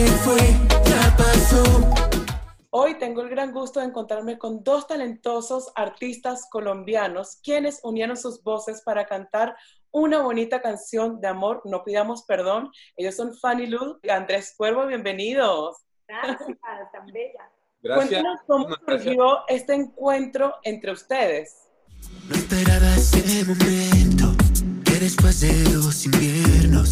que fue, ya pasó. Hoy tengo el gran gusto de encontrarme con dos talentosos artistas colombianos quienes unieron sus voces para cantar una bonita canción de amor, No Pidamos Perdón. Ellos son Fanny Luz y Andrés Cuervo, bienvenidos. Gracias, tan bella. Gracias. Cuéntanos cómo surgió este encuentro entre ustedes. No esperaba ese momento que después de los inviernos.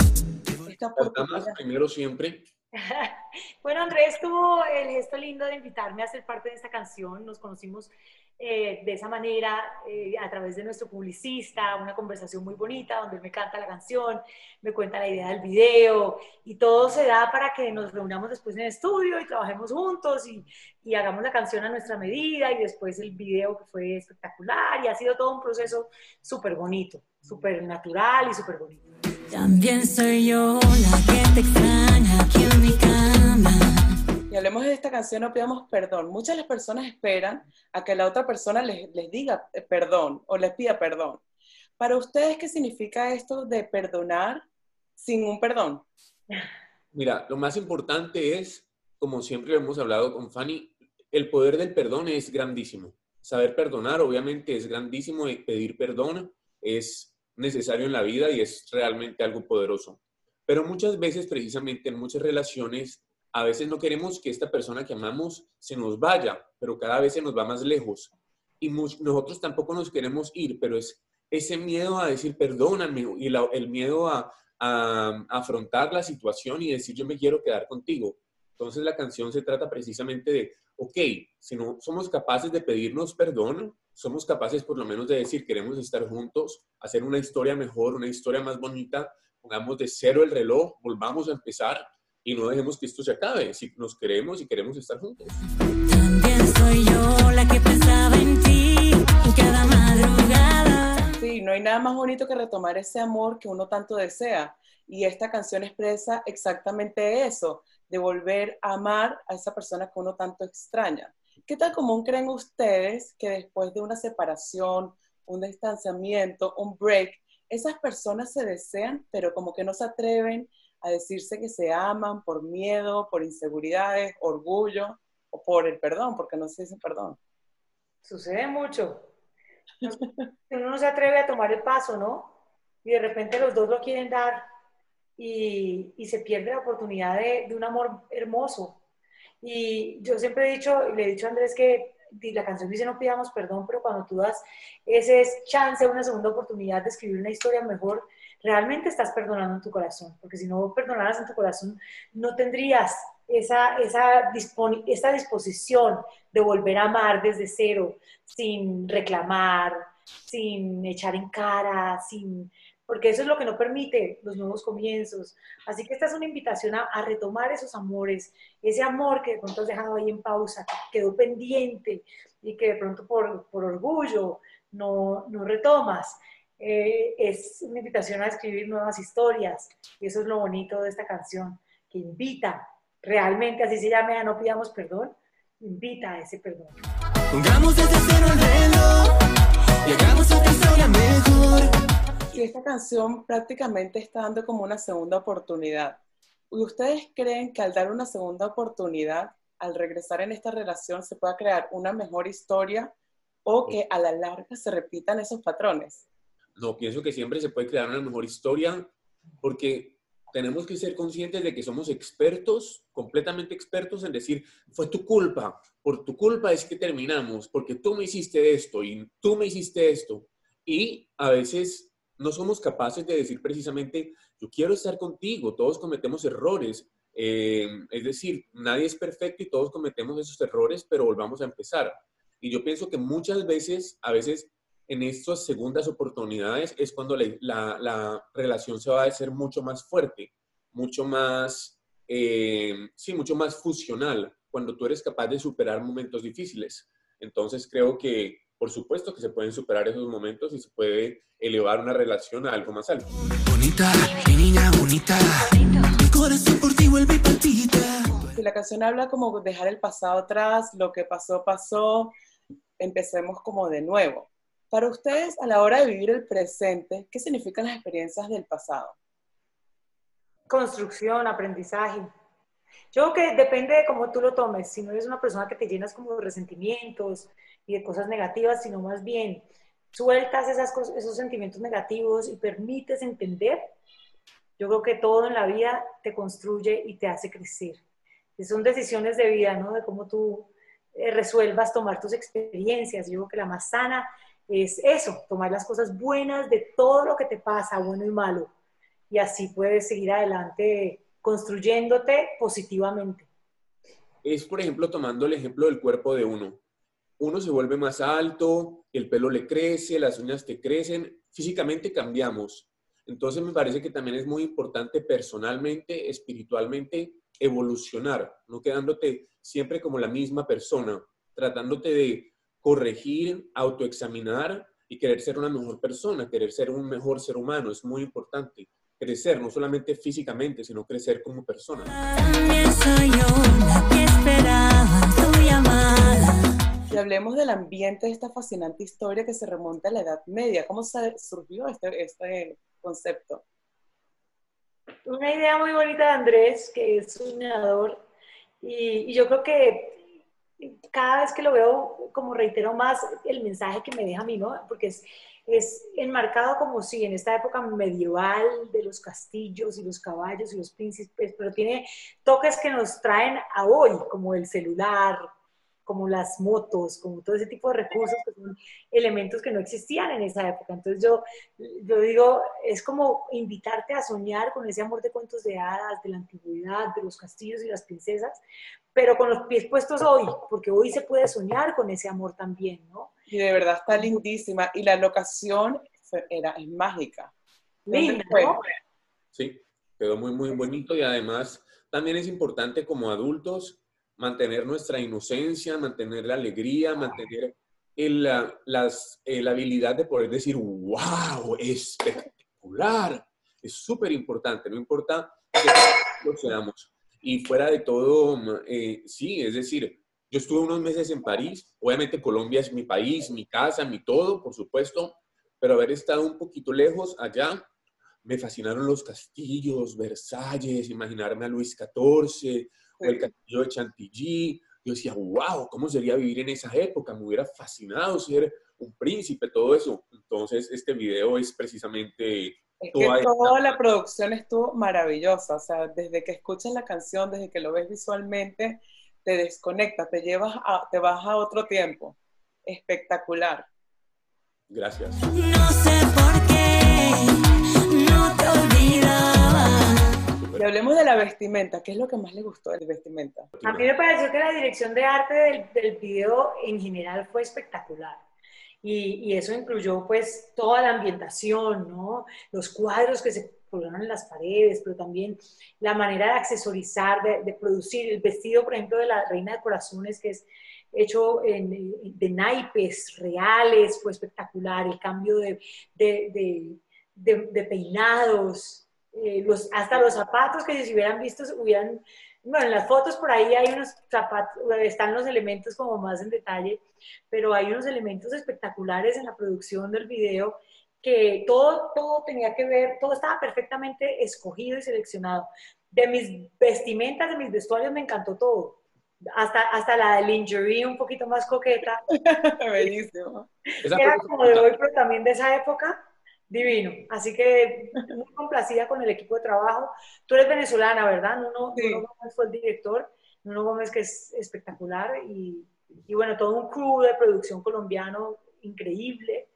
Oportunidad. primero siempre. Bueno, Andrés tuvo el gesto lindo de invitarme a ser parte de esta canción. Nos conocimos eh, de esa manera eh, a través de nuestro publicista, una conversación muy bonita donde él me canta la canción, me cuenta la idea del video y todo se da para que nos reunamos después en el estudio y trabajemos juntos y, y hagamos la canción a nuestra medida y después el video que fue espectacular y ha sido todo un proceso súper bonito, súper natural y súper bonito. También soy yo la que te extraña aquí en mi cama. Y hablemos de esta canción, no pidamos perdón. Muchas de las personas esperan a que la otra persona les, les diga eh, perdón o les pida perdón. Para ustedes, ¿qué significa esto de perdonar sin un perdón? Mira, lo más importante es, como siempre lo hemos hablado con Fanny, el poder del perdón es grandísimo. Saber perdonar, obviamente, es grandísimo y pedir perdón es necesario en la vida y es realmente algo poderoso. Pero muchas veces, precisamente en muchas relaciones, a veces no queremos que esta persona que amamos se nos vaya, pero cada vez se nos va más lejos. Y nosotros tampoco nos queremos ir, pero es ese miedo a decir perdóname y el miedo a, a afrontar la situación y decir yo me quiero quedar contigo. Entonces la canción se trata precisamente de, ok, si no somos capaces de pedirnos perdón, somos capaces por lo menos de decir queremos estar juntos, hacer una historia mejor, una historia más bonita, pongamos de cero el reloj, volvamos a empezar y no dejemos que esto se acabe. Si nos queremos y queremos estar juntos. También soy yo la que pensaba en ti cada madrugada. Sí, no hay nada más bonito que retomar ese amor que uno tanto desea. Y esta canción expresa exactamente eso, de volver a amar a esa persona que uno tanto extraña. ¿Qué tan común creen ustedes que después de una separación, un distanciamiento, un break, esas personas se desean, pero como que no se atreven a decirse que se aman por miedo, por inseguridades, orgullo o por el perdón, porque no se dice perdón? Sucede mucho. Uno no se atreve a tomar el paso, ¿no? Y de repente los dos lo quieren dar y, se pierde la oportunidad de un amor hermoso. Y yo siempre he dicho, y le he dicho a Andrés que la canción dice no pidamos perdón, pero cuando tú das ese chance, una segunda oportunidad de escribir una historia mejor, realmente estás perdonando en tu corazón, porque si no perdonaras en tu corazón, no tendrías esa, esa esta disposición de volver a amar desde cero, sin reclamar, sin echar en cara, sin porque eso es lo que no permite los nuevos comienzos. Así que esta es una invitación a, retomar esos amores, ese amor que de pronto has dejado ahí en pausa, que quedó pendiente y que de pronto por, por orgullo no, no retomas. Eh, es una invitación a escribir nuevas historias y eso es lo bonito de esta canción, que invita realmente, así se llame, a no pidamos perdón, invita a ese perdón. Pongamos desde cero el reloj y hagamos mejor. Sí, esta canción prácticamente está dando como una segunda oportunidad. ¿Y ustedes creen que al dar una segunda oportunidad, al regresar en esta relación, se pueda crear una mejor historia o que a la larga se repitan esos patrones? No, pienso que siempre se puede crear una mejor historia porque tenemos que ser conscientes de que somos expertos, completamente expertos en decir, fue tu culpa, por tu culpa es que terminamos, porque tú me hiciste esto y tú me hiciste esto. Y a veces no somos capaces de decir precisamente, yo quiero estar contigo, todos cometemos errores. Eh, es decir, nadie es perfecto y todos cometemos esos errores, pero volvamos a empezar. Y yo pienso que muchas veces, a veces en estas segundas oportunidades es cuando la, la, la relación se va a hacer mucho más fuerte, mucho más, eh, sí, mucho más fusional, cuando tú eres capaz de superar momentos difíciles. Entonces creo que, por supuesto, que se pueden superar esos momentos y se puede elevar una relación a algo más alto. Bonita, mi niña bonita. Mi corazón por ti vuelve y palpita. Si la canción habla como dejar el pasado atrás, lo que pasó, pasó, empecemos como de nuevo. Para ustedes, a la hora de vivir el presente, ¿qué significan las experiencias del pasado? Construcción, aprendizaje. Yo creo que depende de cómo tú lo tomes. Si no eres una persona que te llenas como de resentimientos y de cosas negativas, sino más bien sueltas esas cosas, esos sentimientos negativos y permites entender, yo creo que todo en la vida te construye y te hace crecer. Y son decisiones de vida, ¿no? De cómo tú eh, resuelvas tomar tus experiencias. Yo creo que la más sana es eso, tomar las cosas buenas de todo lo que te pasa, bueno y malo. Y así puedes seguir adelante construyéndote positivamente. Es, por ejemplo, tomando el ejemplo del cuerpo de uno. Uno se vuelve más alto, el pelo le crece, las uñas te crecen, físicamente cambiamos. Entonces me parece que también es muy importante personalmente, espiritualmente, evolucionar, no quedándote siempre como la misma persona, tratándote de corregir, autoexaminar y querer ser una mejor persona, querer ser un mejor ser humano. Es muy importante crecer, no solamente físicamente, sino crecer como persona. Hablemos del ambiente de esta fascinante historia que se remonta a la Edad Media. ¿Cómo se- surgió este, este concepto? Una idea muy bonita de Andrés, que es soñador, y, y yo creo que cada vez que lo veo, como reitero más el mensaje que me deja a mí, ¿no? Porque es, es enmarcado como si en esta época medieval de los castillos y los caballos y los príncipes, pero tiene toques que nos traen a hoy, como el celular, como las motos, como todo ese tipo de recursos que son elementos que no existían en esa época. Entonces yo, yo digo, es como invitarte a soñar con ese amor de cuentos de hadas, de la antigüedad, de los castillos y las princesas, pero con los pies puestos hoy, porque hoy se puede soñar con ese amor también, ¿no? Y de verdad está lindísima. Y la locación era, es mágica. ¿Dónde Linda, fue? ¿no? Sí, quedó muy, muy bonito y además también es importante como adultos mantener nuestra inocencia, mantener la alegría, mantener la, eh, la habilidad de poder decir, wow, espectacular. Es súper importante, no importa qué lo seamos. Y fuera de todo, eh, sí, es decir, yo estuve unos meses en París, obviamente Colombia es mi país, mi casa, mi todo, por supuesto, pero haber estado un poquito lejos allá, me fascinaron los castillos, Versalles, imaginarme a Luis XIV o el castillo de Chantilly. Yo decía, wow, ¿cómo sería vivir en esa época? Me hubiera fascinado ser un príncipe, todo eso. Entonces, este video es precisamente Es que toda esta- la producción estuvo maravillosa, o sea, desde que escuchas la canción, desde que lo ves visualmente, te desconectas, te llevas a, te vas a otro tiempo. Espectacular. Gracias. No sé por qué Y hablemos de la vestimenta, ¿qué es lo que más le gustó de la vestimenta? A mí me pareció que la dirección de arte del, del video en general fue espectacular. Y, y eso incluyó pues toda la ambientación, ¿no? Los cuadros que se colgaron en las paredes, pero también la manera de accesorizar, de, de producir. El vestido, por ejemplo, de la Reina de Corazones, que es hecho en- de naipes reales, fue espectacular. El cambio de, de- de- de- peinados, eh, los, hasta los zapatos que si hubieran visto, hubieran bueno, en las fotos por ahí hay unos zapatos, están los elementos como más en detalle, pero hay unos elementos espectaculares en la producción del video que todo, todo tenía que ver, todo estaba perfectamente escogido y seleccionado. De mis vestimentas, de mis vestuarios, me encantó todo. Hasta, hasta la lingerie un poquito más coqueta, Bellísimo. Esa que era como de hoy, pero también de esa época, divino. Así que muy complacida con el equipo de trabajo. Tú eres venezolana, ¿verdad? Nuno, Sí. Nuno Gómez fue el director. Nuno Gómez que es espectacular y, y bueno, todo un crew de producción colombiano increíble.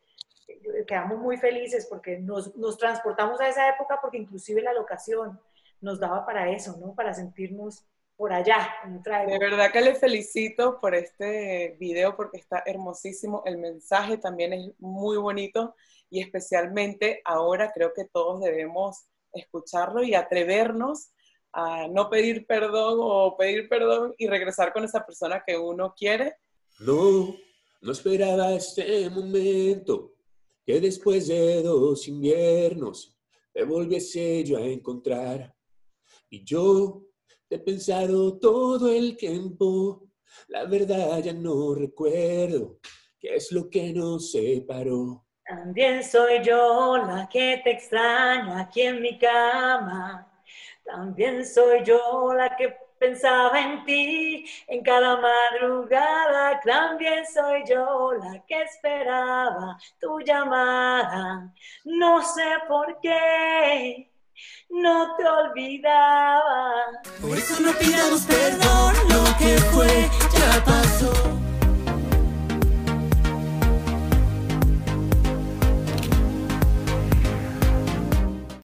Quedamos muy felices porque nos, nos transportamos a esa época porque inclusive la locación nos daba para eso, ¿no? Para sentirnos por allá, en otra De verdad que le felicito por este video porque está hermosísimo. El mensaje también es muy bonito y especialmente ahora creo que todos debemos escucharlo y atrevernos a no pedir perdón o pedir perdón y regresar con esa persona que uno quiere. No, no esperaba este momento, que después de dos inviernos te volviese yo a encontrar. Y yo te he pensado todo el tiempo, la verdad ya no recuerdo qué es lo que nos separó. También soy yo la que te extraña aquí en mi cama. También soy yo la que pensaba en ti en cada madrugada. También soy yo la que esperaba tu llamada. No sé por qué. No te olvidaba. Por eso no pidamos perdón, lo que fue ya pasó.